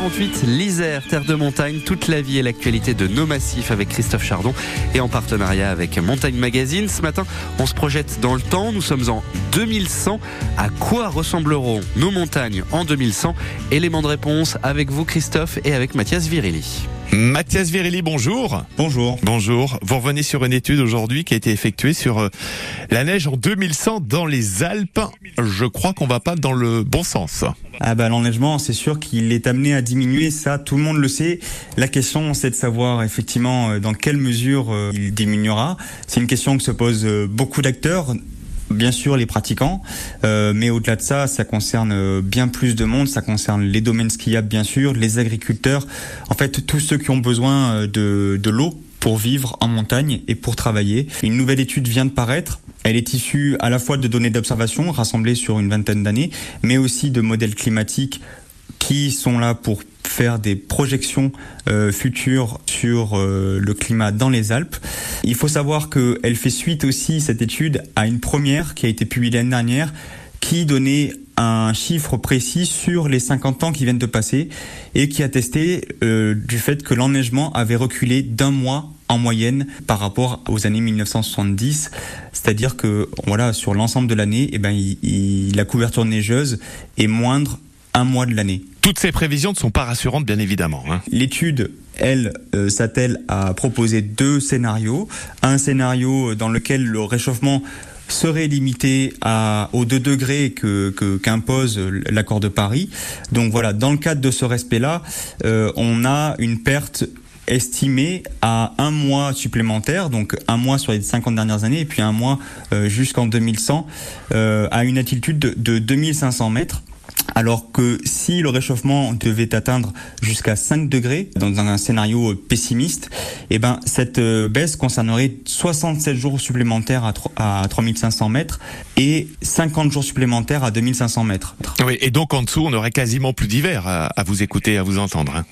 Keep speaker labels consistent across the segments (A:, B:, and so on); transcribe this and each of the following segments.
A: 48, l'Isère, terre de montagne, toute la vie et l'actualité de nos massifs avec Christophe Chardon et en partenariat avec Montagne Magazine. Ce matin, on se projette dans le temps. Nous sommes en 2100. À quoi ressembleront nos montagnes en 2100 Élément de réponse avec vous, Christophe, et avec Mathias Virilli.
B: Mathias Virilli, bonjour.
C: Bonjour.
B: Bonjour. Vous revenez sur une étude aujourd'hui qui a été effectuée sur euh, la neige en 2100 dans les Alpes. Je crois qu'on va pas dans le bon sens.
C: Ah bah l'enneigement, c'est sûr qu'il est amené à diminuer, ça tout le monde le sait. La question c'est de savoir effectivement euh, dans quelle mesure euh, il diminuera. C'est une question que se posent beaucoup d'acteurs, bien sûr les pratiquants, euh, mais au-delà de ça, ça concerne euh, bien plus de monde. Ça concerne les domaines skiables, bien sûr, les agriculteurs, en fait tous ceux qui ont besoin euh, de, de l'eau pour vivre en montagne et pour travailler. Une nouvelle étude vient de paraître. Elle est issue à la fois de données d'observation rassemblées sur une vingtaine d'années, mais aussi de modèles climatiques qui sont là pour faire des projections euh, futures sur euh, le climat dans les Alpes. Il faut savoir qu'elle fait suite aussi, cette étude, à une première qui a été publiée l'année dernière, qui donnait un chiffre précis sur les 50 ans qui viennent de passer et qui attestait euh, du fait que l'enneigement avait reculé d'un mois en moyenne par rapport aux années 1970, c'est-à-dire que voilà sur l'ensemble de l'année, eh ben la couverture neigeuse est moindre un mois de l'année.
B: Toutes ces prévisions ne sont pas rassurantes, bien évidemment. Hein.
C: L'étude, elle, euh, s'attelle à proposer deux scénarios. Un scénario dans lequel le réchauffement serait limité à, aux 2 degrés que, qu'impose l'accord de Paris. Donc voilà, dans le cadre de ce respect-là, euh, on a une perte estimée à un mois supplémentaire, donc un mois sur les 50 dernières années, et puis un mois euh, jusqu'en 2100, à une altitude de, de 2500 mètres. Alors que si le réchauffement devait atteindre jusqu'à 5 degrés dans un scénario pessimiste, eh ben cette euh, baisse concernerait 67 jours supplémentaires à, 3500 mètres et 50 jours supplémentaires à 2500 mètres.
B: Oui, et donc en dessous, on aurait quasiment plus d'hiver à, vous écouter, à vous entendre. Hein.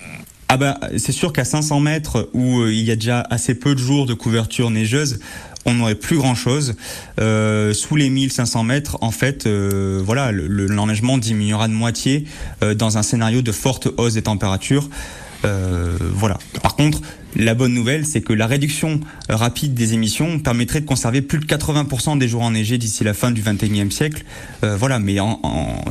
C: Ah ben, c'est sûr qu'à 500 mètres où euh, il y a déjà assez peu de jours de couverture neigeuse, on n'aurait plus grand chose. Euh, sous les 1500 mètres, en fait, euh, voilà, l'enneigement diminuera de moitié dans un scénario de forte hausse des températures. Euh, voilà. Par contre, la bonne nouvelle, c'est que la réduction rapide des émissions permettrait de conserver plus de 80% des jours enneigés d'ici la fin du 21e siècle. Euh, voilà, mais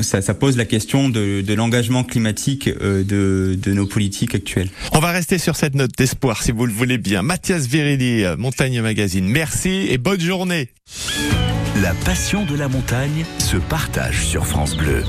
C: ça, pose la question de, l'engagement climatique euh, de, nos politiques actuelles.
B: On va rester sur cette note d'espoir, si vous le voulez bien. Mathias Virilli, Montagne Magazine, merci et bonne journée.
D: La passion de la montagne se partage sur France Bleu.